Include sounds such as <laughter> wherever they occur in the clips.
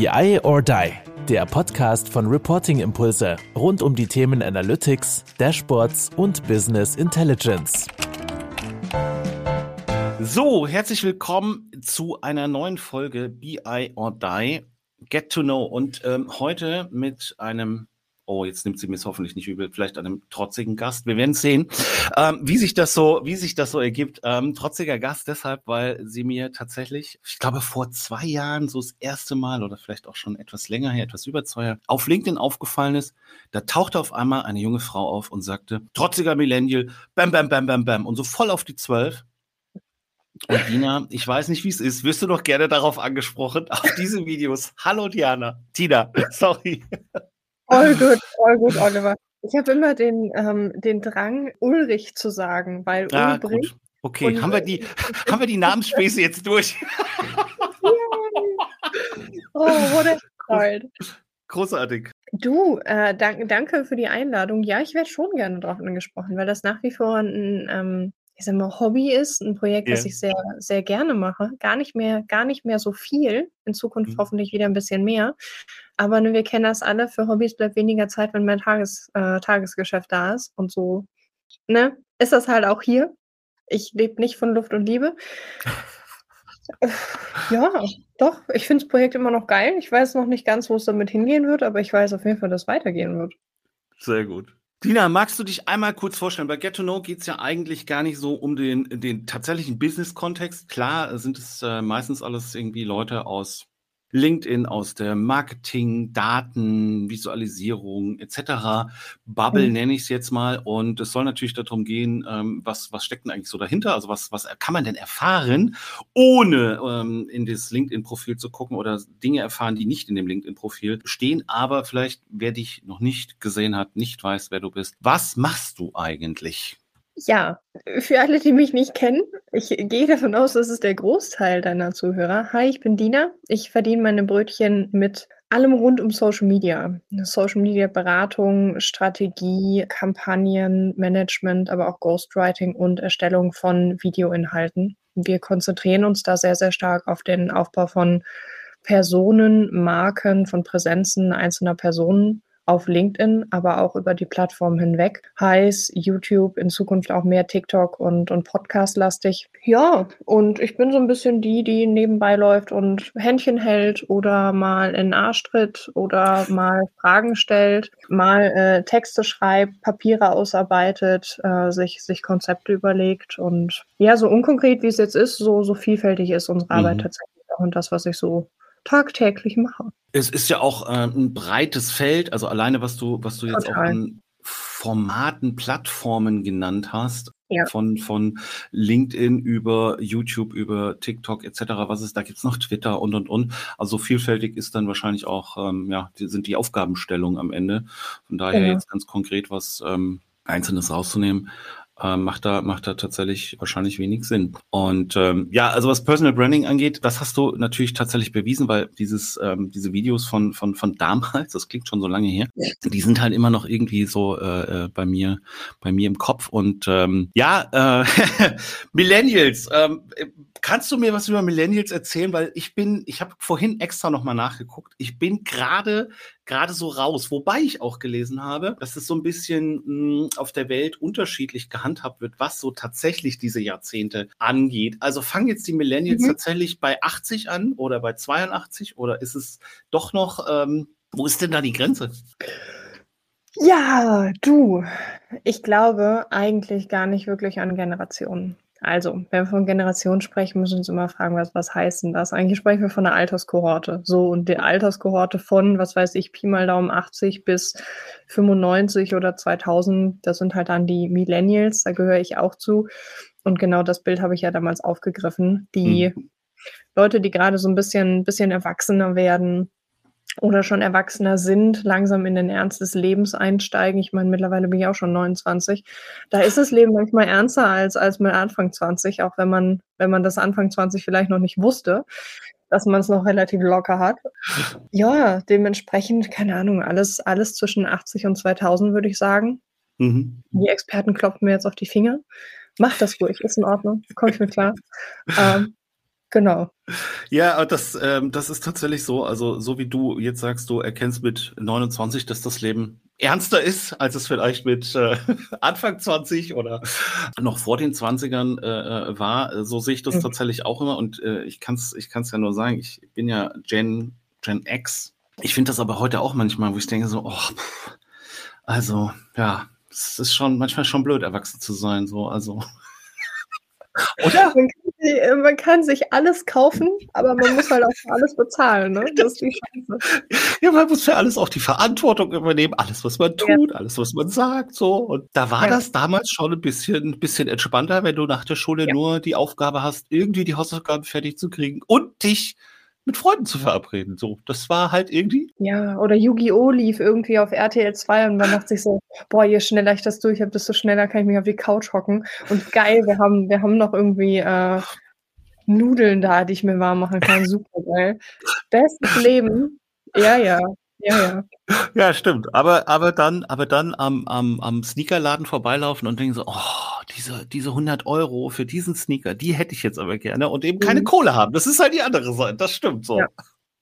BI or Die, der Podcast von Reporting Impulse rund um die Themen Analytics, Dashboards und Business Intelligence. So, herzlich willkommen zu einer neuen Folge BI or Die, Get to Know und ähm, heute mit einem oh, jetzt nimmt sie mir es hoffentlich nicht übel, vielleicht einem trotzigen Gast. Wir werden sehen, ähm, wie sich das so, wie sich das so ergibt. Ähm, trotziger Gast deshalb, weil sie mir tatsächlich, ich glaube, vor zwei Jahren so das erste Mal oder vielleicht auch schon etwas länger her, etwas über zwei Jahre, auf LinkedIn aufgefallen ist. Da tauchte auf einmal eine junge Frau auf und sagte, trotziger Millennial, bam, bam, bam, bam, bam, und so voll auf die Zwölf. Und Dina, ich weiß nicht, wie es ist. Wirst du doch gerne darauf angesprochen, auf diese Videos. Hallo Diana. Tina, <laughs> sorry. All gut, <laughs> all gut, Oliver. Ich habe immer den, ähm, den Drang, Ulrich zu sagen, weil ah, Ulrich. Gut. Okay, <laughs> haben wir die, haben wir die Namensspäße jetzt durch? oh, what a <laughs> start. Großartig. Du, äh, dank, danke für die Einladung. Ja, ich werde schon gerne darauf angesprochen, weil das nach wie vor ein, ähm, ich sag mal, Hobby ist, ein Projekt, yeah. das ich sehr, sehr gerne mache. Gar nicht mehr, gar nicht mehr so viel. In Zukunft mhm. hoffentlich wieder ein bisschen mehr. Aber ne, wir kennen das alle. Für Hobbys bleibt weniger Zeit, wenn mein Tages, äh, Tagesgeschäft da ist. Und so, ne, ist das halt auch hier. Ich lebe nicht von Luft und Liebe. <laughs> ja, doch. Ich finde das Projekt immer noch geil. Ich weiß noch nicht ganz, wo es damit hingehen wird, aber ich weiß auf jeden Fall, dass es weitergehen wird. Sehr gut. Dina, magst du dich einmal kurz vorstellen? Bei Get to Know geht es ja eigentlich gar nicht so um den, den tatsächlichen Business-Kontext. Klar sind es äh, meistens alles irgendwie Leute aus LinkedIn aus der Marketing, Daten, Visualisierung etc. Bubble mhm. nenne ich es jetzt mal. Und es soll natürlich darum gehen, ähm, was, was steckt denn eigentlich so dahinter? Also was, was kann man denn erfahren, ohne ähm, in das LinkedIn-Profil zu gucken oder Dinge erfahren, die nicht in dem LinkedIn-Profil stehen, aber vielleicht, wer dich noch nicht gesehen hat, nicht weiß, wer du bist. Was machst du eigentlich? Ja, für alle, die mich nicht kennen, ich gehe davon aus, das ist der Großteil deiner Zuhörer. Hi, ich bin Dina. Ich verdiene meine Brötchen mit allem rund um Social Media. Social Media Beratung, Strategie, Kampagnen, Management, aber auch Ghostwriting und Erstellung von Videoinhalten. Wir konzentrieren uns da sehr, sehr stark auf den Aufbau von Personen, Marken, von Präsenzen einzelner Personen auf LinkedIn, aber auch über die Plattform hinweg. Heißt YouTube, in Zukunft auch mehr TikTok und, und Podcast-lastig. Ja, und ich bin so ein bisschen die, die nebenbei läuft und Händchen hält oder mal in Arsch tritt oder mal Fragen stellt, mal äh, Texte schreibt, Papiere ausarbeitet, äh, sich, sich Konzepte überlegt und ja, so unkonkret wie es jetzt ist, so, so vielfältig ist unsere Arbeit mhm. tatsächlich auch und das, was ich so tagtäglich mache. Es ist ja auch äh, ein breites Feld, also alleine was du, was du jetzt Total. auch an Formaten, Plattformen genannt hast, ja. von, von LinkedIn über YouTube, über TikTok etc. Was ist, da gibt's noch Twitter und und und. Also vielfältig ist dann wahrscheinlich auch, ähm, ja, die, sind die Aufgabenstellungen am Ende. Von daher ja. jetzt ganz konkret was ähm, Einzelnes rauszunehmen äh, macht da macht da tatsächlich wahrscheinlich wenig Sinn. Und ähm, ja, also was Personal Branding angeht, das hast du natürlich tatsächlich bewiesen, weil dieses ähm, diese Videos von von von damals, das klingt schon so lange her, die sind halt immer noch irgendwie so äh, äh bei mir bei mir im Kopf und ähm, ja, äh, <laughs> Millennials. Ähm, kannst du mir was über Millennials erzählen, weil ich bin, ich habe vorhin extra noch mal nachgeguckt. Ich bin gerade gerade so raus. Wobei ich auch gelesen habe, dass es so ein bisschen mh, hm, auf der Welt unterschiedlich gehandhabt wird, was so tatsächlich diese Jahrzehnte angeht. Also fangen jetzt die Millennials mhm. tatsächlich bei 80 an oder bei 82 oder ist es doch noch, ähm, wo ist denn da die Grenze? Ja, du, ich glaube eigentlich gar nicht wirklich an Generationen. Also, wenn wir von Generation sprechen, müssen wir uns immer fragen, was, was heißt denn das? Eigentlich sprechen wir von einer Alterskohorte. So, und die Alterskohorte von, was weiß ich, Pi mal Daumen 80 bis 95 oder 2000, das sind halt dann die Millennials, da gehöre ich auch zu. Und genau das Bild habe ich ja damals aufgegriffen. Die mhm. Leute, die gerade so ein bisschen, bisschen erwachsener werden, oder schon Erwachsener sind, langsam in den Ernst des Lebens einsteigen. Ich meine, mittlerweile bin ich auch schon 29. Da ist das Leben manchmal ernster als, als mit Anfang 20, auch wenn man, wenn man das Anfang 20 vielleicht noch nicht wusste, dass man es noch relativ locker hat. Ja, dementsprechend, keine Ahnung, alles, alles zwischen 80 und 2000 würde ich sagen. Mhm. Die Experten klopfen mir jetzt auf die Finger. Macht das ruhig, ist in Ordnung, komme ich mir klar. ähm, Genau. Ja, das, ähm, das ist tatsächlich so. Also, so wie du jetzt sagst, du erkennst mit 29, dass das Leben ernster ist, als es vielleicht mit äh, <laughs> Anfang 20 oder noch vor den 20ern äh, äh, war. So sehe ich das mhm. tatsächlich auch immer. Und äh, ich kann es ich kann's ja nur sagen, ich bin ja Gen, Gen X. Ich finde das aber heute auch manchmal, wo ich denke so, oh, pff, also, ja, es ist schon manchmal schon blöd, erwachsen zu sein. So, also. <laughs> Oder? Man kann, äh, man kann, sich, alles kaufen, aber man muss halt auch für alles bezahlen. Ne? Das ist die Chance. Ja, man muss für alles auch die Verantwortung übernehmen, alles, was man tut, ja. alles, was man sagt. So. Und da war ja. das damals schon ein bisschen, bisschen entspannter, wenn du nach der Schule ja. nur die Aufgabe hast, irgendwie die Hausaufgaben fertig zu kriegen und dich mit Freunden zu verabreden. So, das war halt irgendwie. Ja, oder Yu-Gi-Oh! lief irgendwie auf RTL 2 und man dachte sich so, boah, je schneller ich das durch habe, desto schneller kann ich mich auf die Couch hocken. Und geil, wir haben, wir haben noch irgendwie äh, Nudeln da, die ich mir warm machen kann. Super geil. Bestes Leben. Ja, ja. Ja, ja. <laughs> Ja, stimmt. Aber, aber dann, aber dann am, am, am Sneakerladen vorbeilaufen und denken so, oh, diese, diese 100 Euro für diesen Sneaker, die hätte ich jetzt aber gerne und eben keine mhm. Kohle haben. Das ist halt die andere Seite. Das stimmt so. Ja.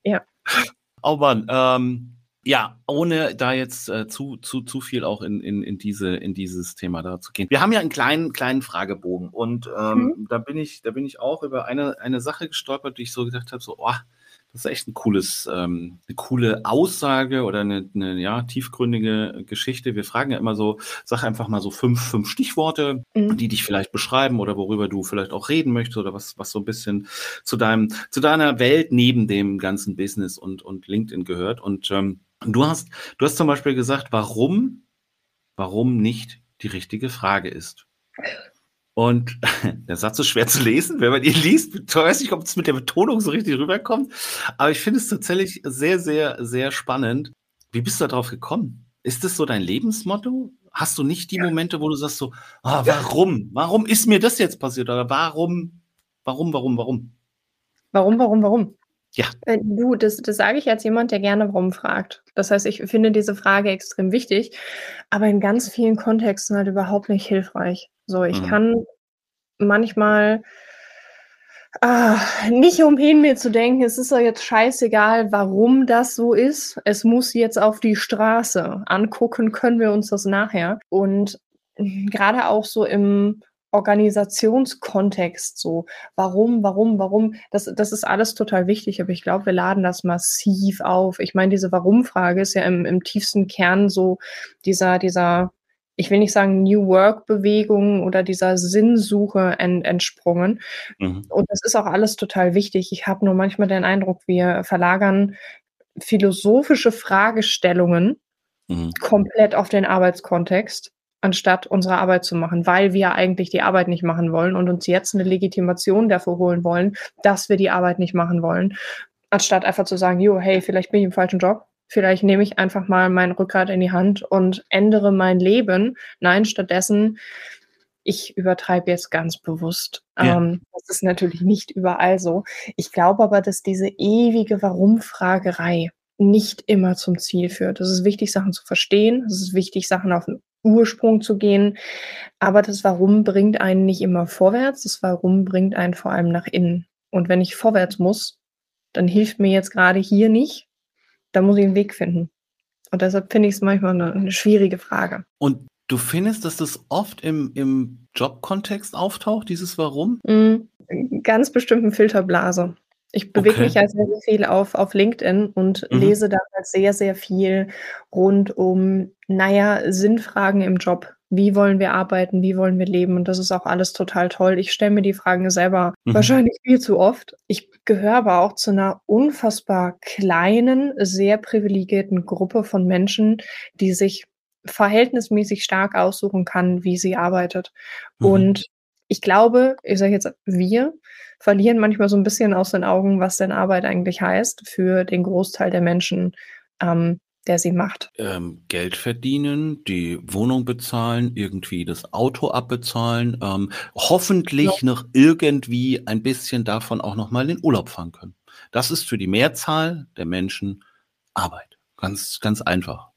ja. <laughs> Oh Mann, ähm, ja, ohne da jetzt äh, zu, zu, zu viel auch in, in, in, diese, in dieses Thema da zu gehen. Wir haben ja einen kleinen, kleinen Fragebogen und ähm, mhm. da bin ich, da bin ich auch über eine, eine Sache gestolpert, die ich so gedacht habe, so, oh, das ist echt ein cooles, ähm, eine coole Aussage oder eine, eine ja, tiefgründige Geschichte. Wir fragen ja immer so, sag einfach mal so fünf, fünf Stichworte, mhm. die dich vielleicht beschreiben oder worüber du vielleicht auch reden möchtest oder was, was so ein bisschen zu deinem, zu deiner Welt neben dem ganzen Business und, und LinkedIn gehört. Und ähm, du hast, du hast zum Beispiel gesagt, warum, warum nicht die richtige Frage ist. <laughs> Und <laughs> der Satz ist schwer zu lesen, wenn man ihn liest. Ich weiß nicht, ob es mit der Betonung so richtig rüberkommt. Aber ich finde es tatsächlich sehr, sehr, sehr spannend. Wie bist du darauf gekommen? Ist das so dein Lebensmotto? Hast du nicht die ja. Momente, wo du sagst so, oh, warum? Warum ist mir das jetzt passiert? Oder warum, warum, warum, warum? Warum, warum, warum? Ja. Äh, du, das, das sage ich als jemand, der gerne warum fragt. Das heißt, ich finde diese Frage extrem wichtig, aber in ganz vielen Kontexten halt überhaupt nicht hilfreich. So, ich mhm. kann manchmal ah, nicht umhin mir zu denken, es ist ja jetzt scheißegal, warum das so ist. Es muss jetzt auf die Straße. Angucken können wir uns das nachher. Und gerade auch so im Organisationskontext so. Warum, warum, warum? Das, das ist alles total wichtig, aber ich glaube, wir laden das massiv auf. Ich meine, diese Warum-Frage ist ja im, im tiefsten Kern so dieser, dieser ich will nicht sagen New Work-Bewegung oder dieser Sinnsuche ent entsprungen. Mhm. Und das ist auch alles total wichtig. Ich habe nur manchmal den Eindruck, wir verlagern philosophische Fragestellungen mhm. komplett auf den Arbeitskontext, anstatt unsere Arbeit zu machen, weil wir eigentlich die Arbeit nicht machen wollen und uns jetzt eine Legitimation dafür holen wollen, dass wir die Arbeit nicht machen wollen, anstatt einfach zu sagen, jo, hey, vielleicht bin ich im falschen Job vielleicht nehme ich einfach mal mein Rückgrat in die Hand und ändere mein Leben. Nein, stattdessen, ich übertreibe jetzt ganz bewusst. Ja. Ähm, das ist natürlich nicht überall so. Ich glaube aber, dass diese ewige Warum-Fragerei nicht immer zum Ziel führt. Es ist wichtig, Sachen zu verstehen. Es ist wichtig, Sachen auf den Ursprung zu gehen. Aber das Warum bringt einen nicht immer vorwärts. Das Warum bringt einen vor allem nach innen. Und wenn ich vorwärts muss, dann hilft mir jetzt gerade hier nicht, da muss ich einen Weg finden. Und deshalb finde ich es manchmal eine, eine, schwierige Frage. Und du findest, dass das oft im, im Jobkontext auftaucht, dieses Warum? Mhm, ganz bestimmten Filterblase. Ich bewege okay. mich ja sehr, sehr viel auf, auf LinkedIn und mhm. lese da sehr, sehr viel rund um, naja, Sinnfragen im Job. Wie wollen wir arbeiten? Wie wollen wir leben? Und das ist auch alles total toll. Ich stelle mir die Fragen selber mhm. wahrscheinlich viel zu oft. Ich gehöre aber auch zu einer unfassbar kleinen, sehr privilegierten Gruppe von Menschen, die sich verhältnismäßig stark aussuchen kann, wie sie arbeitet. Mhm. Und ich glaube, ich sage jetzt wir, verlieren manchmal so ein bisschen aus den Augen, was denn Arbeit eigentlich heißt für den Großteil der Menschen. Ähm, der sie macht. Ähm, Geld verdienen, die Wohnung bezahlen, irgendwie das Auto abbezahlen, ähm, hoffentlich ja. noch irgendwie ein bisschen davon auch noch mal in den Urlaub fahren können. Das ist für die Mehrzahl der Menschen Arbeit. Ganz, ganz einfach.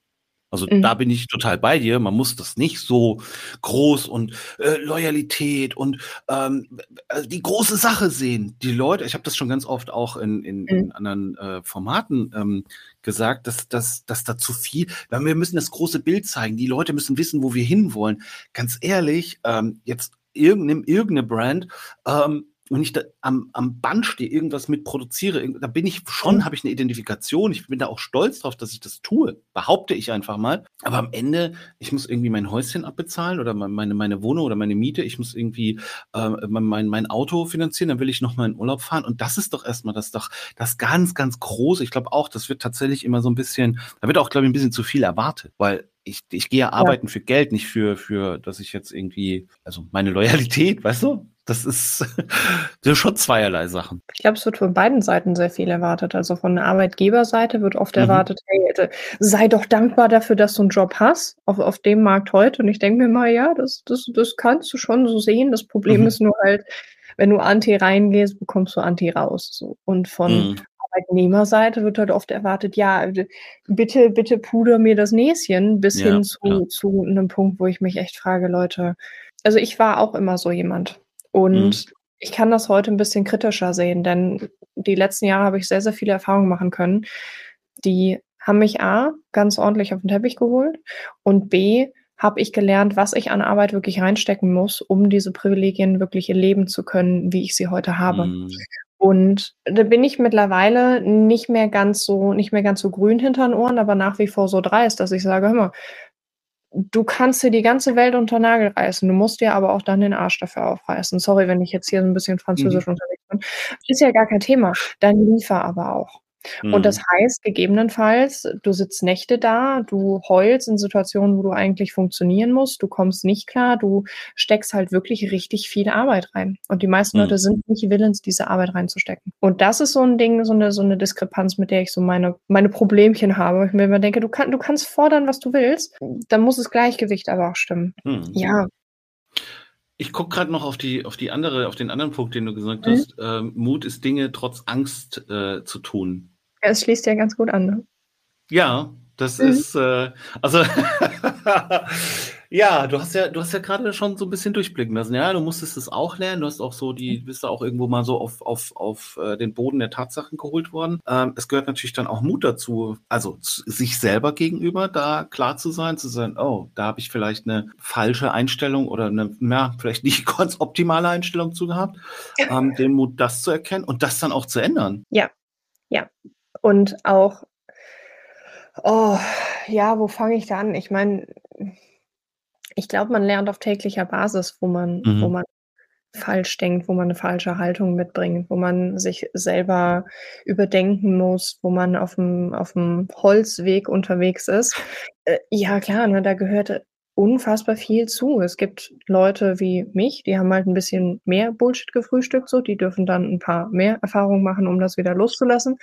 Also mhm. da bin ich total bei dir. Man muss das nicht so groß und äh, Loyalität und ähm, also die große Sache sehen. Die Leute, ich habe das schon ganz oft auch in, in, mhm. in anderen äh, Formaten ähm, gesagt, dass, dass, dass da zu viel, weil wir müssen das große Bild zeigen. Die Leute müssen wissen, wo wir hinwollen. Ganz ehrlich, ähm, jetzt irgendeine, irgendeine Brand, ähm, wenn ich da am, am Band stehe, irgendwas mit produziere, da bin ich schon, mhm. habe ich eine Identifikation. Ich bin da auch stolz drauf, dass ich das tue. Behaupte ich einfach mal. Aber am Ende, ich muss irgendwie mein Häuschen abbezahlen oder meine, meine Wohnung oder meine Miete. Ich muss irgendwie äh, mein, mein Auto finanzieren. Dann will ich noch mal in Urlaub fahren. Und das ist doch erstmal das doch das ganz, ganz große. Ich glaube auch, das wird tatsächlich immer so ein bisschen, da wird auch, glaube ich, ein bisschen zu viel erwartet, weil ich, ich gehe ja arbeiten ja. für Geld, nicht für, für, dass ich jetzt irgendwie, also meine Loyalität, <laughs> weißt du? Das ist, <laughs> das schon zweierlei Sachen. Ich glaube, es wird von beiden Seiten sehr viel erwartet. Also von der Arbeitgeberseite wird oft mhm. erwartet, hey, sei doch dankbar dafür, dass du einen Job hast auf, auf dem Markt heute. Und ich denke mir mal, ja, das, das, das kannst du schon so sehen. Das Problem mhm. ist nur halt, wenn du Anti reingehst, bekommst du Anti raus. So. Und von mhm. Arbeitnehmerseite wird halt oft erwartet, ja, bitte, bitte puder mir das Näschen bis ja, hin zu, zu einem Punkt, wo ich mich echt frage, Leute, also ich war auch immer so jemand. Und mhm. ich kann das heute ein bisschen kritischer sehen, denn die letzten Jahre habe ich sehr, sehr viele Erfahrungen machen können. Die haben mich A, ganz ordentlich auf den Teppich geholt und B, habe ich gelernt, was ich an Arbeit wirklich reinstecken muss, um diese Privilegien wirklich erleben zu können, wie ich sie heute habe. Mhm. Und da bin ich mittlerweile nicht mehr ganz so, nicht mehr ganz so grün hinter den Ohren, aber nach wie vor so dreist, dass ich sage, hör mal, du kannst dir die ganze Welt unter Nagel reißen. Du musst dir aber auch dann den Arsch dafür aufreißen. Sorry, wenn ich jetzt hier so ein bisschen französisch mhm. unterwegs bin. Ist ja gar kein Thema. Dann liefer aber auch. Mhm. Und das mhm. heißt, gegebenenfalls, du sitzt Nächte da, du heulst in Situationen, wo du eigentlich funktionieren musst, du kommst nicht klar, du steckst halt wirklich richtig viel Arbeit rein. Und die meisten mhm. Leute sind nicht willens, diese Arbeit reinzustecken. Und das ist so ein Ding, so eine, so eine Diskrepanz, mit der ich so meine, meine Problemchen habe. Ich mir immer denke, du, kann, du kannst fordern, was du willst, dann muss das Gleichgewicht aber auch stimmen. Mhm. Ja, ich gucke gerade noch auf die, auf die andere, auf den anderen Punkt, den du gesagt mhm. hast. Ähm, Mut ist Dinge trotz Angst äh, zu tun. Ja, es schließt ja ganz gut an. Ne? Ja, das mhm. ist, äh, also, <laughs> ja, du hast ja, du hast ja gerade schon so ein bisschen durchblicken lassen. Ja, du musstest es auch lernen. Du hast auch so die, bist da auch irgendwo mal so auf, auf, auf äh, den Boden der Tatsachen geholt worden. Ähm, es gehört natürlich dann auch Mut dazu, also sich selber gegenüber da klar zu sein, zu sagen, oh, da habe ich vielleicht eine falsche Einstellung oder eine, ja, vielleicht nicht <laughs> ganz optimale Einstellung zu gehabt. Ähm, den Mut, das zu erkennen und das dann auch zu ändern. Ja, ja. Und auch, oh, ja, wo fange ich da an? Ich meine, ich glaube, man lernt auf täglicher Basis, wo man, mhm. wo man falsch denkt, wo man eine falsche Haltung mitbringt, wo man sich selber überdenken muss, wo man auf dem, auf dem Holzweg unterwegs ist. Äh, ja, klar, ne, da gehört unfassbar viel zu. Es gibt Leute wie mich, die haben halt ein bisschen mehr Bullshit gefrühstückt, so, die dürfen dann ein paar mehr Erfahrungen machen, um das wieder loszulassen.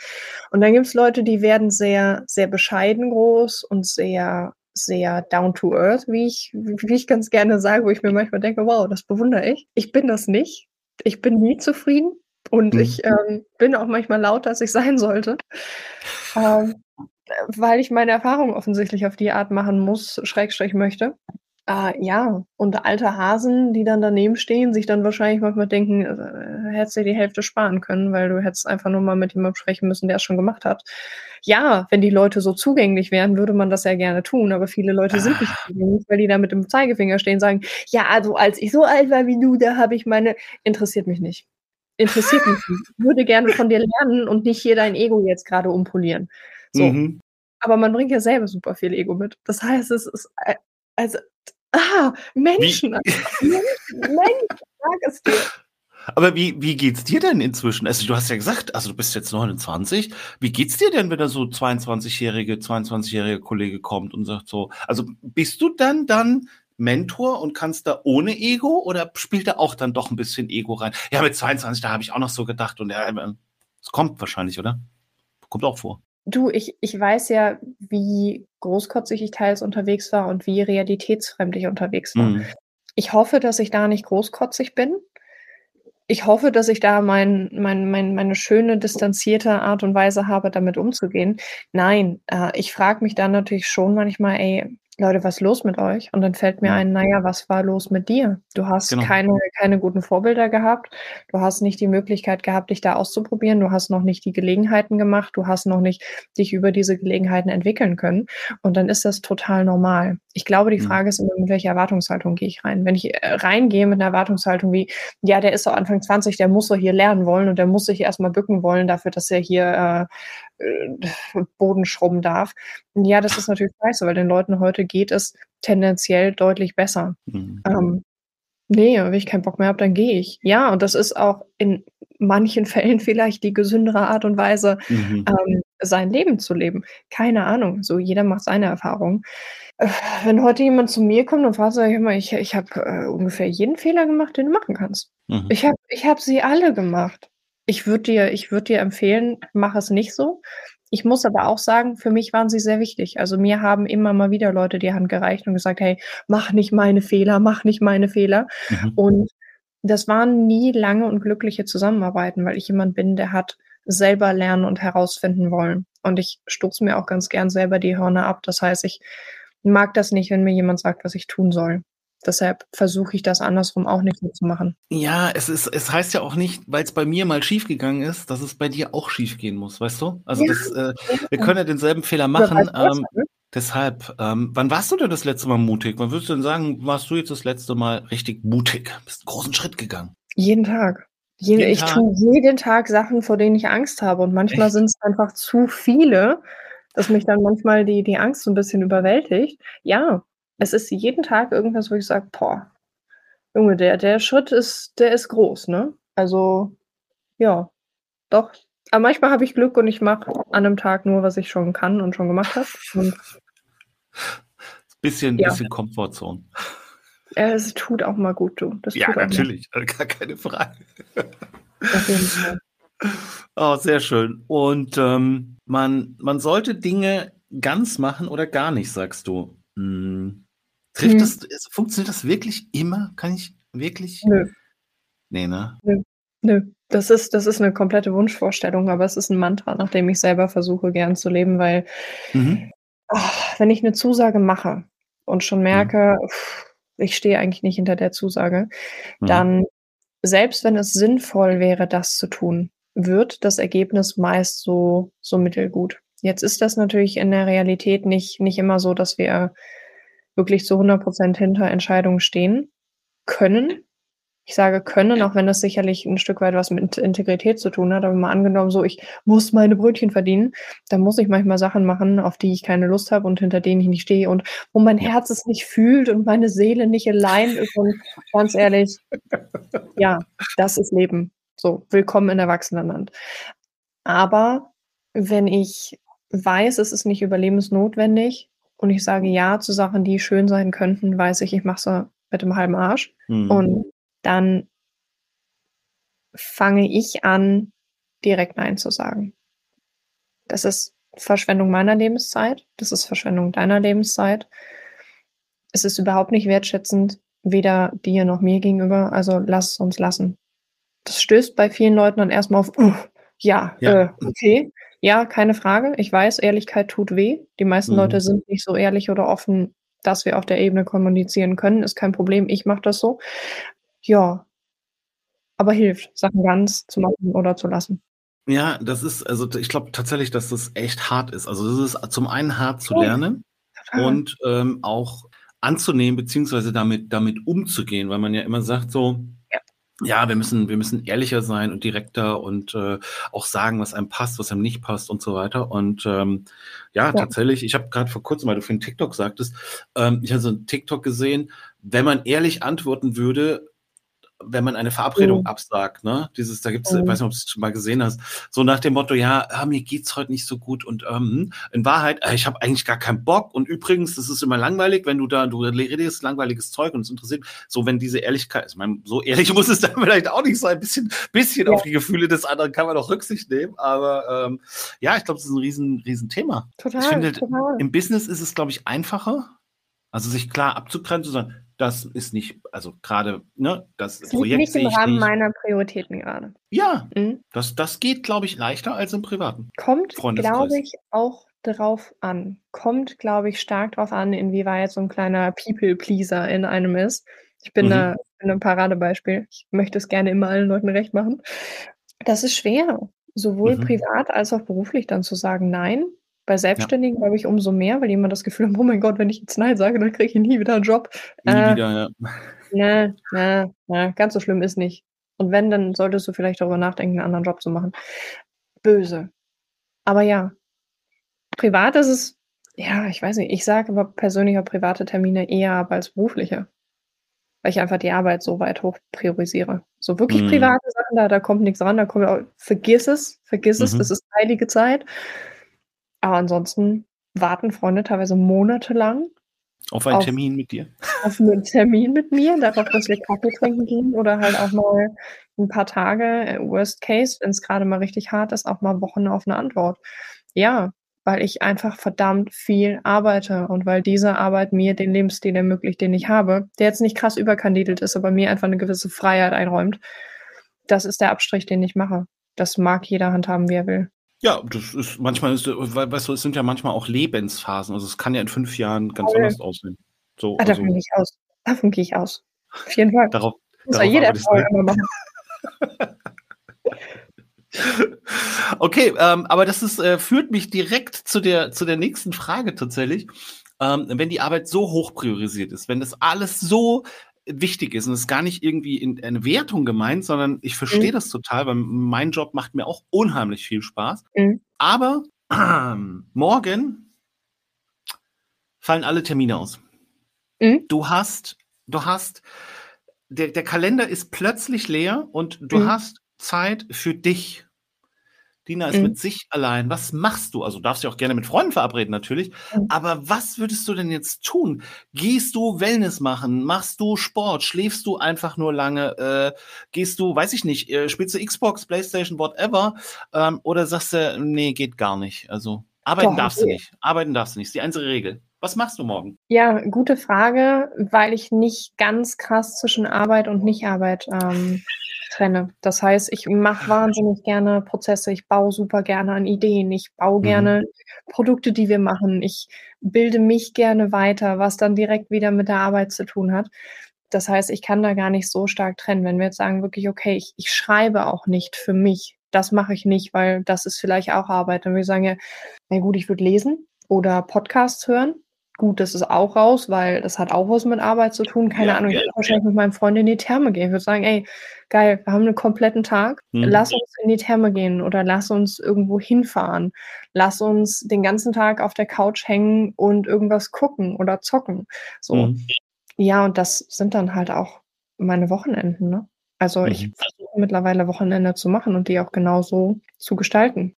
Und dann gibt es Leute, die werden sehr, sehr bescheiden groß und sehr, sehr down to earth, wie ich, wie ich ganz gerne sage, wo ich mir manchmal denke, wow, das bewundere ich. Ich bin das nicht. Ich bin nie zufrieden und mhm. ich ähm, bin auch manchmal lauter, als ich sein sollte. Ähm, weil ich meine Erfahrung offensichtlich auf die Art machen muss, Schrägstrich möchte. Äh, ja, und alte Hasen, die dann daneben stehen, sich dann wahrscheinlich manchmal denken, äh, hättest du die Hälfte sparen können, weil du hättest einfach nur mal mit jemandem sprechen müssen, der es schon gemacht hat. Ja, wenn die Leute so zugänglich wären, würde man das ja gerne tun, aber viele Leute sind nicht ah. zugänglich, weil die da mit dem Zeigefinger stehen und sagen, ja, also als ich so alt war wie du, da habe ich meine, interessiert mich nicht. Interessiert mich nicht. Ich würde gerne von dir lernen und nicht hier dein Ego jetzt gerade umpolieren. So. Mhm. Aber man bringt ja selber super viel Ego mit. Das heißt, es ist also ah, Menschen, Menschen, <laughs> Menschen, sag es dir. Aber wie, wie geht's dir denn inzwischen? Also du hast ja gesagt, also du bist jetzt 29. Wie geht's dir denn, wenn da so 22-jährige, 22-jährige Kollege kommt und sagt so, also bist du dann dann Mentor und kannst da ohne Ego oder spielt da auch dann doch ein bisschen Ego rein? Ja, mit 22, da habe ich auch noch so gedacht und ja, es kommt wahrscheinlich, oder? Kommt auch vor. Du, ich, ich weiß ja, wie großkotzig ich teils unterwegs war und wie realitätsfremd ich unterwegs war. Mhm. Ich hoffe, dass ich da nicht großkotzig bin. ich hoffe, dass ich da mein, mein, mein, meine schöne, distanzierte Art und Weise habe, damit umzugehen. Nein, äh, ich frage mich dann natürlich schon manchmal, ey, Leute, was ist los mit euch? Und dann fällt mir ein, naja, was war los mit dir? Du hast genau. keine, keine guten Vorbilder gehabt. Du hast nicht die Möglichkeit gehabt, dich da auszuprobieren. Du hast noch nicht die Gelegenheiten gemacht. Du hast noch nicht dich über diese Gelegenheiten entwickeln können. Und dann ist das total normal. Ich glaube, die mhm. Frage ist immer, mit welcher Erwartungshaltung gehe ich rein? Wenn ich äh, reingehe mit einer Erwartungshaltung wie, ja, der ist so Anfang 20, der muss so hier lernen wollen und der muss sich erstmal bücken wollen dafür, dass er hier äh, äh <laughs> Boden schrubben darf. Ja, das ist natürlich scheiße, weil den Leuten heute geht es tendenziell deutlich besser. Mhm. Ähm, nee, wenn ich keinen Bock mehr habe, dann gehe ich. Ja, und das ist auch in manchen <laughs> Fällen vielleicht die gesündere Art und Weise, mhm. ähm, sein Leben zu leben. Keine Ahnung, so jeder macht seine Erfahrung. Äh, wenn heute jemand zu mir kommt und fragt, sag ich immer, ich, ich habe äh, ungefähr jeden Fehler gemacht, den du machen kannst. Mhm. Ich habe ich hab sie alle gemacht. Ich würde dir, ich würd dir empfehlen, mach es nicht so. Ich muss aber auch sagen, für mich waren sie sehr wichtig. Also mir haben immer mal wieder Leute die Hand gereicht und gesagt, hey, mach nicht meine Fehler, mach nicht meine Fehler. Mhm. Und das waren nie lange und glückliche Zusammenarbeiten, weil ich jemand bin, der hat selber lernen und herausfinden wollen. Und ich stoße mir auch ganz gern selber die Hörner ab. Das heißt, ich mag das nicht, wenn mir jemand sagt, was ich tun soll. Deshalb versuche ich das andersrum auch nicht so zu machen. Ja, es ist, es heißt ja auch nicht, weil es bei mir mal schiefgegangen ist, dass es bei dir auch schiefgehen muss, weißt du? Also ja, das, äh, wir können ja denselben Fehler machen. Ähm, ne? deshalb, ähm, wann warst du denn das letzte Mal mutig? Wann würdest du denn sagen, warst du jetzt das letzte Mal richtig mutig? Bist einen großen Schritt gegangen? Jeden Tag. Jeden, jeden ich Tag. tue jeden Tag Sachen, vor denen ich Angst habe. Und manchmal sind es einfach zu viele, dass mich dann manchmal die, die Angst so ein bisschen überwältigt. Ja, es ist jeden Tag irgendwas, wo ich sage, boah, Junge, der, der Schritt ist, der ist groß, ne? Also, ja, doch. Aber manchmal habe ich Glück und ich mache an einem Tag nur, was ich schon kann und schon gemacht habe. <laughs> bisschen, ja. bisschen Komfortzone. Es tut auch mal gut, du. Das ja, natürlich, <laughs> gar keine Frage. Auf jeden Fall. <laughs> Oh, sehr schön. Und ähm, man, man sollte Dinge ganz machen oder gar nicht, sagst du. Hm. Trifft mhm. das, funktioniert das wirklich immer? Kann ich wirklich? Nö. Nee, ne? Nö. Nö. Das ist, das ist eine komplette Wunschvorstellung, aber es ist ein Mantra, nach dem ich selber versuche, gern zu leben, weil mhm. ach, wenn ich eine Zusage mache und schon merke, mhm. pff, ich stehe eigentlich nicht hinter der Zusage, mhm. dann, selbst wenn es sinnvoll wäre, das zu tun, wird das Ergebnis meist so, so mittelgut. Jetzt ist das natürlich in der Realität nicht, nicht immer so, dass wir wirklich zu 100 Prozent hinter Entscheidungen stehen können. Ich sage können, auch wenn das sicherlich ein Stück weit was mit Integrität zu tun hat, aber mal angenommen, so ich muss meine Brötchen verdienen, dann muss ich manchmal Sachen machen, auf die ich keine Lust habe und hinter denen ich nicht stehe und wo mein Herz es nicht fühlt und meine Seele nicht allein ist. Und <laughs> ganz ehrlich, ja, das ist Leben. So, willkommen in Erwachsenenland. Aber wenn ich weiß, es ist nicht überlebensnotwendig, und ich sage Ja zu Sachen, die schön sein könnten, weiß ich, ich mache sie mit dem halben Arsch. Mhm. Und dann fange ich an, direkt Nein zu sagen. Das ist Verschwendung meiner Lebenszeit, das ist Verschwendung deiner Lebenszeit. Es ist überhaupt nicht wertschätzend, weder dir noch mir gegenüber, also lass es uns lassen. Das stößt bei vielen Leuten dann erstmal auf, uh, ja, ja. Äh, okay. Ja, keine Frage. Ich weiß, Ehrlichkeit tut weh. Die meisten mhm. Leute sind nicht so ehrlich oder offen, dass wir auf der Ebene kommunizieren können. Ist kein Problem. Ich mache das so. Ja. Aber hilft, Sachen ganz zu machen oder zu lassen. Ja, das ist, also ich glaube tatsächlich, dass das echt hart ist. Also das ist zum einen hart zu lernen ja, und ähm, auch anzunehmen, beziehungsweise damit, damit umzugehen, weil man ja immer sagt so, ja, wir müssen, wir müssen ehrlicher sein und direkter und äh, auch sagen, was einem passt, was einem nicht passt und so weiter. Und ähm, ja, ja. tatsächlich, ich habe gerade vor kurzem, weil du für einen TikTok sagtest, ähm, ich habe so einen TikTok gesehen, wenn man ehrlich antworten würde, wenn man eine Verabredung mhm. absagt, ne? Dieses, da gibt's, mhm. ich weiß nicht, ob du es schon mal gesehen hast, so nach dem Motto, ja, ah, mir geht's heute nicht so gut und ähm, in Wahrheit, äh, ich habe eigentlich gar keinen Bock und übrigens, das ist immer langweilig, wenn du da, du redest langweiliges Zeug und es interessiert, so wenn diese Ehrlichkeit, ich meine, so ehrlich <laughs> muss es dann vielleicht auch nicht sein, ein bisschen, bisschen ja. auf die Gefühle des anderen kann man auch Rücksicht nehmen, aber ähm, ja, ich glaube, das ist ein riesen, riesen Thema. Total, ich finde, total. im Business ist es, glaube ich, einfacher, also sich klar abzugrenzen, zu sagen, das ist nicht, also gerade, ne, das, das Projekt nicht im Rahmen nicht. meiner Prioritäten gerade. Ja, mhm. das, das geht, glaube ich, leichter als im Privaten. Kommt, glaube ich, auch drauf an. Kommt, glaube ich, stark drauf an, inwieweit so ein kleiner People-Pleaser in einem ist. Ich bin, mhm. da, bin ein Paradebeispiel. Ich möchte es gerne immer allen Leuten recht machen. Das ist schwer, sowohl mhm. privat als auch beruflich dann zu sagen Nein. Bei Selbstständigen ja. glaube ich umso mehr, weil jemand das Gefühl hat, oh mein Gott, wenn ich jetzt Nein sage, dann kriege ich nie wieder einen Job. Nie äh, wieder, ja. Na, na, na, ganz so schlimm ist nicht. Und wenn, dann solltest du vielleicht darüber nachdenken, einen anderen Job zu machen. Böse. Aber ja, privat ist es, ja, ich weiß nicht, ich sage aber persönlicher private Termine eher ab als berufliche. Weil ich einfach die Arbeit so weit hoch priorisiere. So wirklich mhm. private Sachen, da, da kommt nichts ran, da kommt auch, vergiss es, vergiss mhm. es, das ist heilige Zeit. Aber ansonsten warten Freunde teilweise monatelang. Auf einen auf, Termin mit dir? Auf einen Termin mit mir, darauf, dass wir Kaffee trinken gehen oder halt auch mal ein paar Tage, äh, worst case, wenn es gerade mal richtig hart ist, auch mal Wochen auf eine Antwort. Ja, weil ich einfach verdammt viel arbeite und weil diese Arbeit mir den Lebensstil ermöglicht, den ich habe, der jetzt nicht krass überkandidelt ist, aber mir einfach eine gewisse Freiheit einräumt. Das ist der Abstrich, den ich mache. Das mag jeder handhaben, wie er will. Ja, das ist manchmal, ist, weißt du, es sind ja manchmal auch Lebensphasen. Also es kann ja in fünf Jahren ganz okay. anders aussehen. So, ah, davon also, gehe ich aus. Davon gehe ich aus. Auf jeden Fall. Darauf, muss darauf jeder Frau immer machen. <laughs> okay, ähm, aber das ist, äh, führt mich direkt zu der, zu der nächsten Frage tatsächlich. Ähm, wenn die Arbeit so hoch priorisiert ist, wenn das alles so wichtig ist und es ist gar nicht irgendwie in eine Wertung gemeint, sondern ich verstehe mhm. das total, weil mein Job macht mir auch unheimlich viel Spaß. Mhm. Aber äh, <clears throat> morgen fallen alle Termine aus. Mhm. Du hast, du hast, der, der Kalender ist plötzlich leer und du mhm. hast Zeit für dich. Dina ist mhm. mit sich allein. Was machst du? Also darfst du auch gerne mit Freunden verabreden natürlich. Mhm. Aber was würdest du denn jetzt tun? Gehst du Wellness machen? Machst du Sport? Schläfst du einfach nur lange? Äh, gehst du, weiß ich nicht, äh, spielst du Xbox, Playstation, whatever? Ähm, oder sagst du, nee, geht gar nicht. Also arbeiten Doch, darfst okay. du nicht. Arbeiten darfst du nicht. Das ist die einzige Regel. Was machst du morgen? Ja, gute Frage, weil ich nicht ganz krass zwischen Arbeit und Nichtarbeit ähm, <laughs> trenne. Das heißt, ich mache wahnsinnig gerne Prozesse, ich baue super gerne an Ideen, ich baue mhm. gerne Produkte, die wir machen, ich bilde mich gerne weiter, was dann direkt wieder mit der Arbeit zu tun hat. Das heißt, ich kann da gar nicht so stark trennen. Wenn wir jetzt sagen, wirklich, okay, ich, ich schreibe auch nicht für mich, das mache ich nicht, weil das ist vielleicht auch Arbeit. Dann würde ich sagen, ja, na gut, ich würde lesen oder Podcasts hören Gut, das ist auch raus, weil das hat auch was mit Arbeit zu tun. Keine ja, Ahnung, ich würde wahrscheinlich mit meinem Freund in die Therme gehen. Ich würde sagen, ey, geil, wir haben einen kompletten Tag. Mhm. Lass uns in die Therme gehen oder lass uns irgendwo hinfahren. Lass uns den ganzen Tag auf der Couch hängen und irgendwas gucken oder zocken. So. Mhm. Ja, und das sind dann halt auch meine Wochenenden, ne? Also mhm. ich versuche mittlerweile Wochenende zu machen und die auch genauso zu gestalten.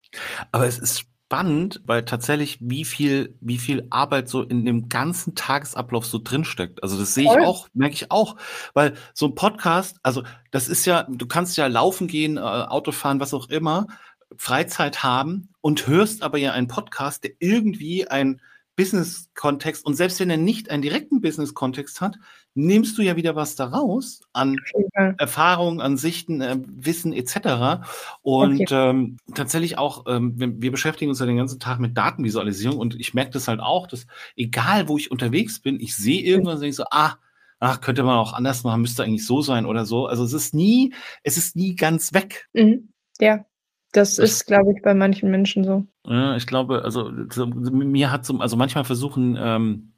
Aber es ist spannend, weil tatsächlich wie viel, wie viel Arbeit so in dem ganzen Tagesablauf so drinsteckt. Also das sehe ich auch, merke ich auch, weil so ein Podcast, also das ist ja, du kannst ja laufen gehen, äh, Auto fahren, was auch immer, Freizeit haben und hörst aber ja einen Podcast, der irgendwie ein Business-Kontext und selbst wenn er nicht einen direkten Business-Kontext hat, nimmst du ja wieder was daraus an ja. Erfahrungen, an Sichten, äh, Wissen etc. Und okay. ähm, tatsächlich auch, ähm, wir, wir, beschäftigen uns ja den ganzen Tag mit Datenvisualisierung und ich merke das halt auch, dass egal wo ich unterwegs bin, ich sehe irgendwas und denke so, ah, ach, könnte man auch anders machen, müsste eigentlich so sein oder so. Also es ist nie, es ist nie ganz weg. Mhm. Ja, das, das ist, glaube ich, bei manchen Menschen so. Ja, ich glaube, also so, mir hat so, also manchmal versuchen ähm,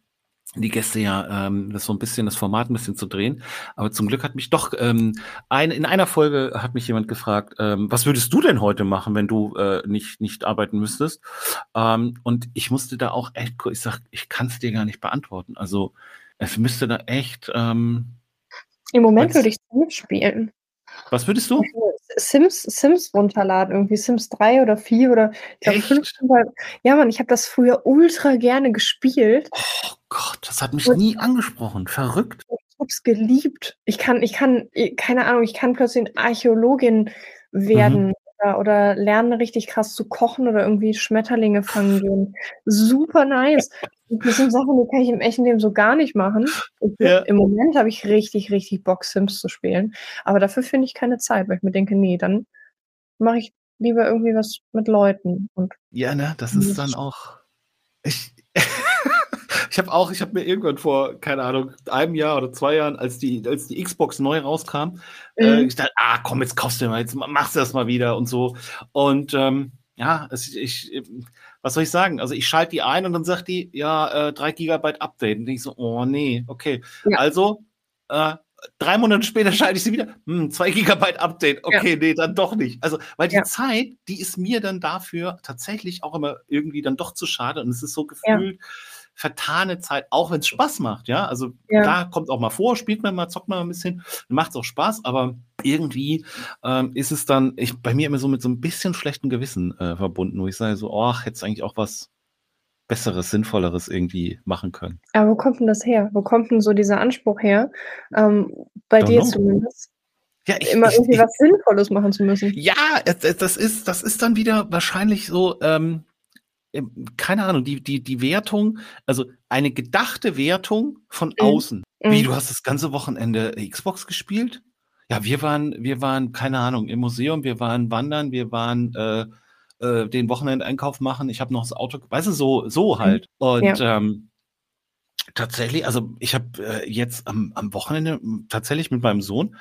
die Gäste ja ähm, das so ein bisschen das Format ein bisschen zu drehen, aber zum Glück hat mich doch ähm, ein, in einer Folge hat mich jemand gefragt, ähm, was würdest du denn heute machen, wenn du äh, nicht nicht arbeiten müsstest? Ähm, und ich musste da auch echt, ich sag, ich kann es dir gar nicht beantworten. Also es müsste da echt. Ähm, Im Moment würde ich Sims spielen. Was würdest du? Sims, Sims runterladen, irgendwie Sims 3 oder 4 oder ich glaube 5. Ja, Mann, ich habe das früher ultra gerne gespielt. Oh Gott, das hat mich Und nie angesprochen. Verrückt. Ich hab's geliebt. Ich kann, ich kann, keine Ahnung, ich kann plötzlich Archäologin werden. Mhm. Oder, oder lernen richtig krass zu kochen oder irgendwie Schmetterlinge fangen gehen. Super nice. Das sind Sachen, die kann ich im echten Leben so gar nicht machen. Ja. Im Moment habe ich richtig, richtig Bock, Sims zu spielen. Aber dafür finde ich keine Zeit, weil ich mir denke, nee, dann mache ich lieber irgendwie was mit Leuten. Und ja, ne, das ist dann auch. Ich, ich habe auch, ich habe mir irgendwann vor, keine Ahnung, einem Jahr oder zwei Jahren, als die, als die Xbox neu rauskam, äh, mhm. äh, ich dachte, ah, komm, jetzt kaufst du mal, jetzt machst du das mal wieder und so. Und ähm, ja, es, ich, was soll ich sagen? Also ich schalte die ein und dann sagt die, ja, äh, 3 Gigabyte Update. Und ich so, oh nee, okay. Ja. Also, äh, drei Monate später <laughs> schalte ich sie wieder, hm, 2 Gigabyte Update. Okay, ja. nee, dann doch nicht. Also, weil die ja. Zeit, die ist mir dann dafür tatsächlich auch immer irgendwie dann doch zu schade. Und es ist so gefühlt, vertane Zeit, auch wenn es Spaß macht, ja. Also ja. da kommt auch mal vor, spielt man mal, zockt man mal ein bisschen, macht es auch Spaß, aber irgendwie ähm, ist es dann ich, bei mir immer so mit so ein bisschen schlechtem Gewissen äh, verbunden, wo ich sage so, ach, hätte es eigentlich auch was Besseres, Sinnvolleres irgendwie machen können. Aber wo kommt denn das her? Wo kommt denn so dieser Anspruch her? Ähm, bei Don't dir know. zumindest? Ja, ich, immer ich, irgendwie ich, was Sinnvolles machen zu müssen. Ja, das ist, das ist dann wieder wahrscheinlich so, ähm, keine Ahnung, die, die, die Wertung, also eine gedachte Wertung von mhm. außen. Mhm. Wie, du hast das ganze Wochenende Xbox gespielt? Ja, wir waren, wir waren, keine Ahnung, im Museum, wir waren wandern, wir waren äh, äh, den Wochenendeinkauf machen, ich habe noch das Auto, weißt du, so, so mhm. halt. Und ja. ähm, tatsächlich, also ich habe äh, jetzt am, am Wochenende tatsächlich mit meinem Sohn,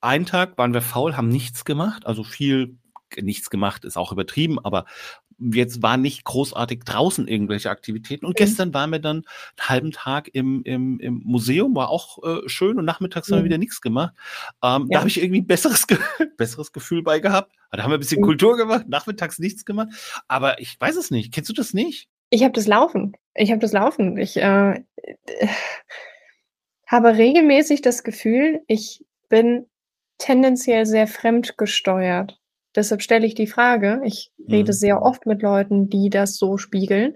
einen Tag waren wir faul, haben nichts gemacht, also viel nichts gemacht, ist auch übertrieben, aber jetzt war nicht großartig draußen irgendwelche Aktivitäten. Und mhm. gestern waren wir dann einen halben Tag im, im, im Museum, war auch äh, schön und nachmittags mhm. haben wir mhm. wieder nichts gemacht. Ähm, ja. Da habe ich irgendwie ein besseres, Ge <laughs> besseres Gefühl bei gehabt. Da haben wir ein bisschen mhm. Kultur gemacht, nachmittags nichts gemacht. Aber ich weiß es nicht. Kennst du das nicht? Ich habe das Laufen. Ich habe das Laufen. Ich äh, habe regelmäßig das Gefühl, ich bin tendenziell sehr fremdgesteuert. Deshalb stelle ich die Frage. Ich rede mhm. sehr oft mit Leuten, die das so spiegeln.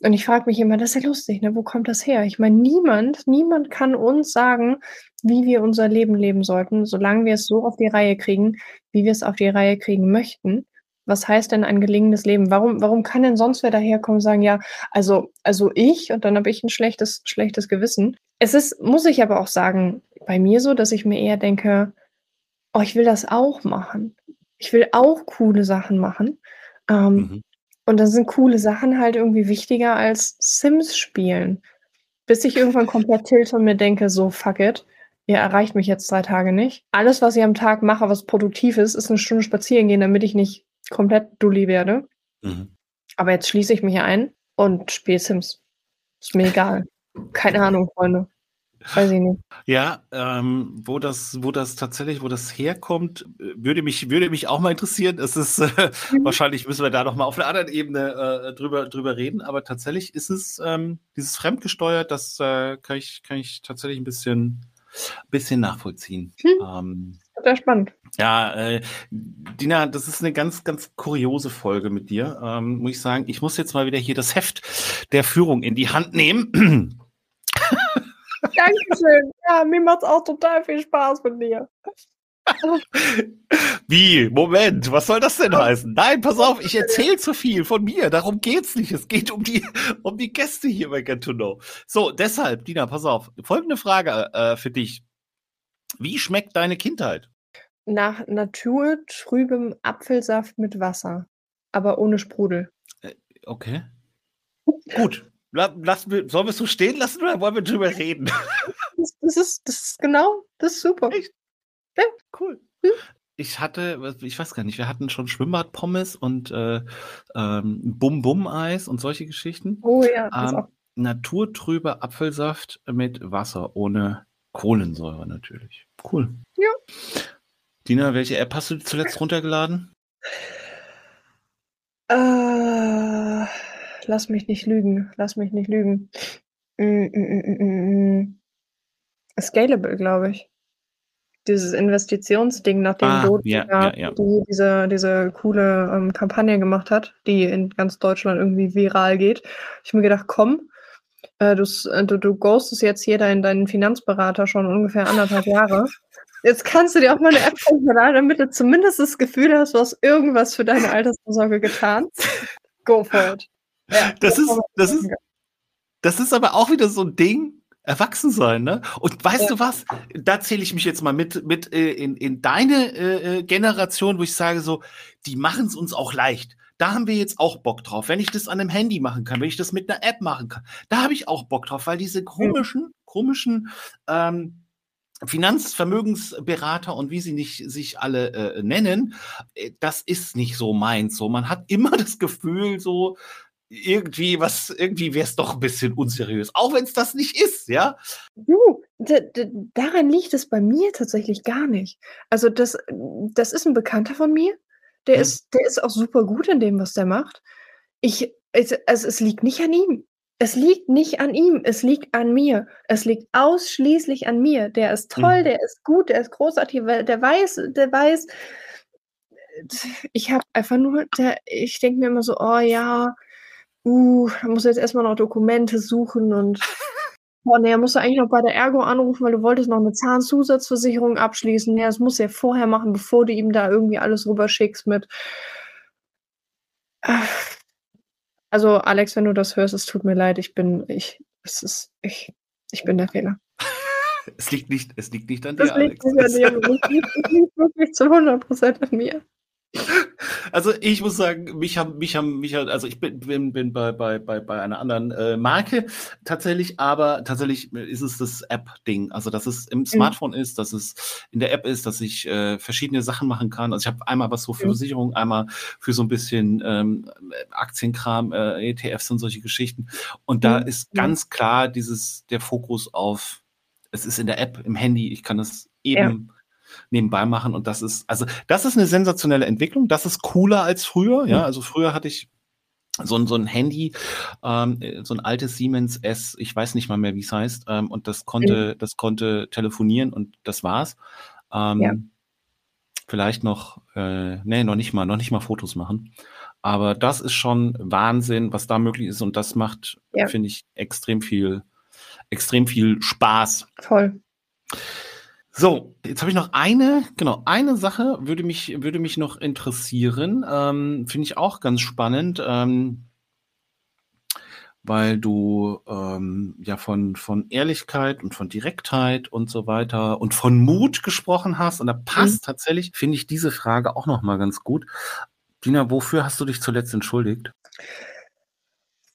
Und ich frage mich immer, das ist ja lustig, ne? Wo kommt das her? Ich meine, niemand, niemand kann uns sagen, wie wir unser Leben leben sollten, solange wir es so auf die Reihe kriegen, wie wir es auf die Reihe kriegen möchten. Was heißt denn ein gelingendes Leben? Warum, warum kann denn sonst wer daherkommen und sagen, ja, also, also ich und dann habe ich ein schlechtes, schlechtes Gewissen. Es ist, muss ich aber auch sagen, bei mir so, dass ich mir eher denke, oh, ich will das auch machen. Ich will auch coole Sachen machen. Ähm, mhm. Und dann sind coole Sachen halt irgendwie wichtiger als Sims spielen. Bis ich irgendwann <laughs> komplett tilt und mir denke, so fuck it, ihr erreicht mich jetzt drei Tage nicht. Alles, was ich am Tag mache, was produktiv ist, ist eine Stunde spazieren gehen, damit ich nicht komplett dulli werde. Mhm. Aber jetzt schließe ich mich ein und spiele Sims. Ist mir egal. Keine Ahnung, Freunde. Weiß ich nicht. Ja, ähm, wo das, wo das tatsächlich, wo das herkommt, würde mich, würde mich auch mal interessieren. Es ist äh, mhm. wahrscheinlich müssen wir da noch mal auf einer anderen Ebene äh, drüber, drüber reden. Aber tatsächlich ist es ähm, dieses fremdgesteuert. Das äh, kann ich, kann ich tatsächlich ein bisschen, bisschen nachvollziehen. Hm. Ähm, Sehr spannend. Ja, äh, Dina, das ist eine ganz, ganz kuriose Folge mit dir. Ähm, muss ich sagen, ich muss jetzt mal wieder hier das Heft der Führung in die Hand nehmen. Dankeschön. Ja, mir macht es auch total viel Spaß mit dir. Wie? Moment, was soll das denn heißen? Nein, pass auf, ich erzähle zu viel von mir. Darum geht's nicht. Es geht um die, um die Gäste hier bei Get to Know. So, deshalb, Dina, pass auf. Folgende Frage äh, für dich. Wie schmeckt deine Kindheit? Nach naturtrübem Apfelsaft mit Wasser, aber ohne Sprudel. Äh, okay. Gut. Lass, sollen wir es so stehen lassen oder wollen wir drüber reden? <laughs> Das, das, ist, das ist genau, das ist super. Echt? Ja. Cool. Hm? Ich hatte, ich weiß gar nicht, wir hatten schon Schwimmbadpommes und äh, ähm, Bum-Bum-Eis und solche Geschichten. Oh ja. Ähm, naturtrüber Apfelsaft mit Wasser, ohne Kohlensäure natürlich. Cool. Ja. Dina, welche App hast du zuletzt runtergeladen? Äh lass mich nicht lügen, lass mich nicht lügen. Mm, mm, mm, Scalable, glaube ich. Dieses Investitionsding, nachdem ah, Dot ja, ja, ja. Die, diese, diese coole ähm, Kampagne gemacht hat, die in ganz Deutschland irgendwie viral geht. Ich mir gedacht, komm, äh, du, du, du ghostest jetzt jeder in deinen Finanzberater schon ungefähr anderthalb Jahre. Jetzt kannst du dir auch mal eine App runterladen, damit du zumindest das Gefühl hast, du hast irgendwas für deine Altersvorsorge getan. <laughs> Go for it. Ja, das ist, das ist, das ist aber auch wieder so ein Ding, erwachsen sein, ne? Und weißt ja. du was? Da zähle ich mich jetzt mal mit, mit äh, in, in deine äh, äh Generation, wo ich sage so, die machen es uns auch leicht. Da haben wir jetzt auch Bock drauf. Wenn ich das an einem Handy machen kann, wenn ich das mit einer App machen kann, da habe ich auch Bock drauf, weil diese komischen, mhm. komischen ähm, Finanzvermögensberater und wie sie nicht sich alle äh, nennen, äh, das ist nicht so meins. So, man hat immer <laughs> das Gefühl, so, irgendwie was, irgendwie wäre es doch ein bisschen unseriös, auch wenn es das nicht ist, ja. Du, daran liegt es bei mir tatsächlich gar nicht. Also das, das ist ein Bekannter von mir, der hm. ist, der ist auch super gut in dem, was der macht. Ich, es, also es liegt nicht an ihm. Es liegt nicht an ihm, es liegt an mir. Es liegt ausschließlich an mir. Der ist toll, hm. der ist gut, der ist großartig, der weiß, der weiß. Ich habe einfach nur, der, ich denke mir immer so, oh ja, uh, da muss jetzt erstmal noch Dokumente suchen und boah, <laughs> nee, er muss eigentlich noch bei der Ergo anrufen, weil du wolltest noch eine Zahnzusatzversicherung abschließen. Ja, das muss er vorher machen, bevor du ihm da irgendwie alles rüberschickst mit. <sighs> Also, Alex, wenn du das hörst, es tut mir leid, ich bin, ich, es ist, ich, ich bin der Fehler. <laughs> es liegt nicht, es liegt nicht an dir, das Alex. Liegt nicht an dir, es liegt, es liegt wirklich zu 100% an mir. Also ich muss sagen, mich haben, mich haben, mich haben, also ich bin, bin, bin bei, bei, bei, bei einer anderen äh, Marke tatsächlich, aber tatsächlich ist es das App-Ding. Also dass es im mhm. Smartphone mhm. ist, dass es in der App ist, dass ich äh, verschiedene Sachen machen kann. Also ich habe einmal was so für mhm. Versicherung, einmal für so ein bisschen ähm, Aktienkram, äh, ETFs und solche Geschichten. Und da mhm. ist ganz klar dieses der Fokus auf, es ist in der App, im Handy, ich kann es eben. Ja nebenbei machen. Und das ist, also das ist eine sensationelle Entwicklung. Das ist cooler als früher. Ja, mhm. also früher hatte ich so ein, so ein Handy, ähm, so ein altes Siemens S, ich weiß nicht mal mehr, wie es heißt, ähm, und das konnte, mhm. das konnte telefonieren und das war's. Ähm, ja. Vielleicht noch, äh, nee, noch nicht mal, noch nicht mal Fotos machen. Aber das ist schon Wahnsinn, was da möglich ist und das macht, ja. finde ich, extrem viel, extrem viel Spaß. Voll. So, jetzt habe ich noch eine, genau, eine Sache würde mich, würde mich noch interessieren. Ähm, Finde ich auch ganz spannend, ähm, weil du ähm, ja von, von Ehrlichkeit und von Direktheit und so weiter und von Mut gesprochen hast. Und da passt mhm. tatsächlich, finde ich, diese Frage auch nochmal ganz gut. Dina, wofür hast du dich zuletzt entschuldigt?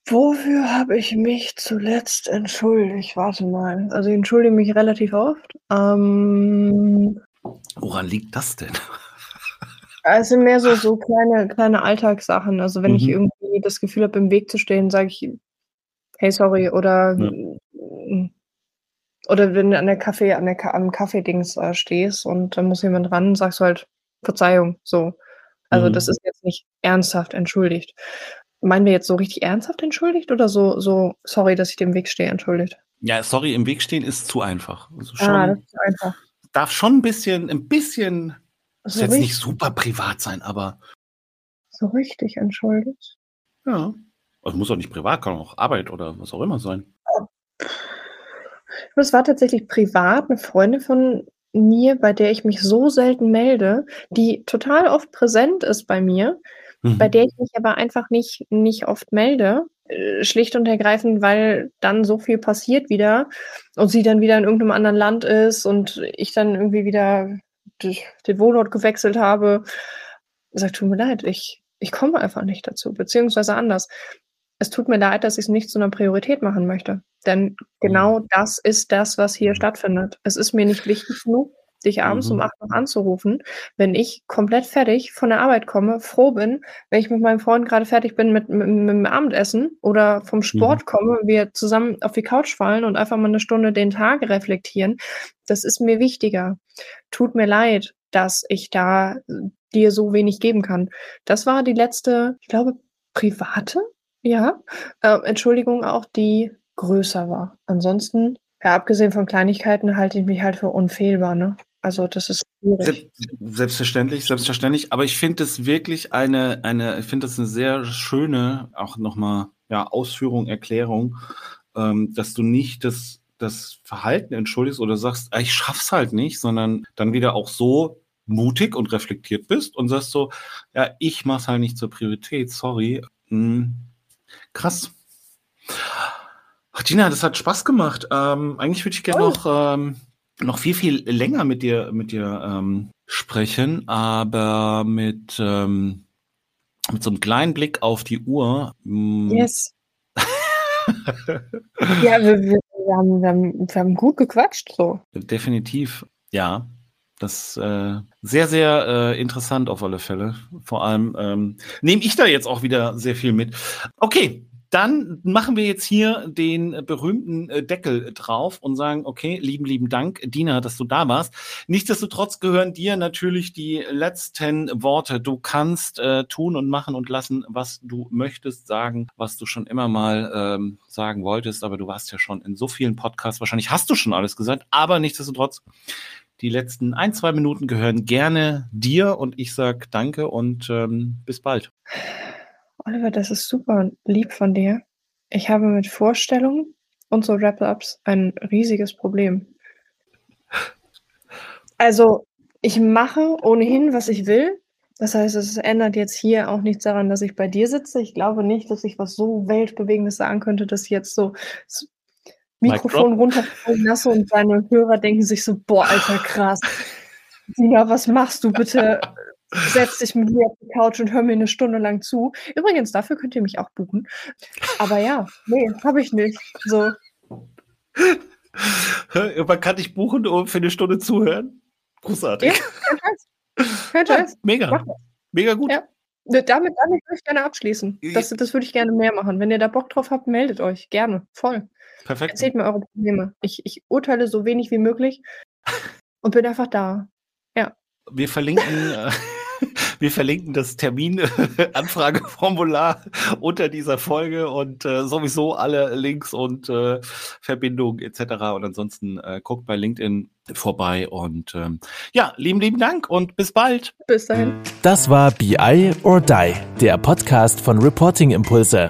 Wofür habe ich mich zuletzt entschuldigt? Warte mal. Also ich entschuldige mich relativ oft. Ähm, Woran liegt das denn? Also mehr so, so kleine, kleine Alltagssachen. Also wenn mhm. ich irgendwie das Gefühl habe, im Weg zu stehen, sage ich, hey, sorry, oder ja. oder wenn du an der Kaffee, an der am Kaffeedings äh, stehst und dann muss jemand ran, sagst du halt Verzeihung. So. Also mhm. das ist jetzt nicht ernsthaft entschuldigt. Meinen wir jetzt so richtig ernsthaft entschuldigt oder so, so sorry, dass ich dem Weg stehe, entschuldigt? Ja, sorry, im Weg stehen ist zu einfach. Also schon, ah, das ist zu einfach. Darf schon ein bisschen, ein bisschen, so jetzt nicht super privat sein, aber. So richtig entschuldigt? Ja. Also muss auch nicht privat, kann auch Arbeit oder was auch immer sein. Es war tatsächlich privat eine Freundin von mir, bei der ich mich so selten melde, die total oft präsent ist bei mir, mhm. bei der ich mich aber einfach nicht, nicht oft melde. Äh, schlicht und ergreifend, weil dann so viel passiert wieder und sie dann wieder in irgendeinem anderen Land ist und ich dann irgendwie wieder den Wohnort gewechselt habe. Sagt, tut mir leid, ich, ich komme einfach nicht dazu, beziehungsweise anders. Es tut mir leid, dass ich es nicht zu einer Priorität machen möchte. Denn genau mhm. das ist das, was hier mhm. stattfindet. Es ist mir nicht wichtig genug, dich abends mhm. um acht noch anzurufen, wenn ich komplett fertig von der Arbeit komme, froh bin, wenn ich mit meinem Freund gerade fertig bin mit, mit, mit, dem Abendessen oder vom Sport mhm. komme, wir zusammen auf die Couch fallen und einfach mal eine Stunde den Tag reflektieren. Das ist mir wichtiger. Tut mir leid, dass ich da dir so wenig geben kann. Das war die letzte, ich glaube, private, ja, äh, Entschuldigung auch, die größer war. Ansonsten ja, abgesehen von Kleinigkeiten halte ich mich halt für unfehlbar, ne? Also das ist schwierig. Selbstverständlich, selbstverständlich. Aber ich finde es wirklich eine, eine, ich finde das eine sehr schöne, auch nochmal, ja, Ausführung, Erklärung, ähm, dass du nicht das, das Verhalten entschuldigst oder sagst, ah, ich schaff's halt nicht, sondern dann wieder auch so mutig und reflektiert bist und sagst so, ja, ich mach's halt nicht zur Priorität, sorry. Hm, krass. Ach, Gina, das hat Spaß gemacht. Ähm, eigentlich würde ich gerne oh. noch, ähm, noch viel, viel länger mit dir, mit dir ähm, sprechen, aber mit, ähm, mit so einem kleinen Blick auf die Uhr. Hm. Yes. ja, wir, wir, wir, haben, wir, haben, wir haben gut gequatscht so. Definitiv, ja. Das äh, sehr, sehr äh, interessant auf alle Fälle. Vor allem ähm, nehme ich da jetzt auch wieder sehr viel mit. Okay, dann machen wir jetzt hier den berühmten äh, Deckel drauf und sagen, okay, lieben, lieben Dank, Dina, dass du da warst. Nichtsdestotrotz gehören dir natürlich die letzten Worte. Du kannst äh, tun und machen und lassen, was du möchtest, sagen, was du schon immer mal ähm, sagen wolltest, aber du warst ja schon in so vielen Podcasts. Wahrscheinlich hast du schon alles gesagt, aber nichtsdestotrotz die letzten ein, zwei Minuten gehören gerne dir und ich sage danke und ähm, bis bald. Oliver, das ist super lieb von dir. Ich habe mit Vorstellungen und so Wrap-Ups ein riesiges Problem. Also, ich mache ohnehin, was ich will. Das heißt, es ändert jetzt hier auch nichts daran, dass ich bei dir sitze. Ich glaube nicht, dass ich was so Weltbewegendes sagen könnte, dass ich jetzt so das Mikrofon runterfallen lasse und deine Hörer denken sich so, boah, alter, krass. <laughs> Sina, was machst du bitte? Setz dich mit mir auf die Couch und hör mir eine Stunde lang zu. Übrigens, dafür könnt ihr mich auch buchen. Aber ja, nee, habe ich nicht. So. Man kann dich buchen, um für eine Stunde zuhören. Großartig. Ja, kein Scheiß. Mega. Mega gut. Ja. Damit, damit würde ich gerne abschließen. Das, das würde ich gerne mehr machen. Wenn ihr da Bock drauf habt, meldet euch. Gerne. Voll. Perfekt. Erzählt mir eure Probleme. Ich, ich urteile so wenig wie möglich und bin einfach da. Ja. Wir verlinken. Wir verlinken das Terminanfrageformular <laughs> unter dieser Folge und äh, sowieso alle Links und äh, Verbindungen etc. Und ansonsten äh, guckt bei LinkedIn vorbei und ähm, ja, lieben, lieben Dank und bis bald. Bis dahin. Das war BI or Die, der Podcast von Reporting Impulse.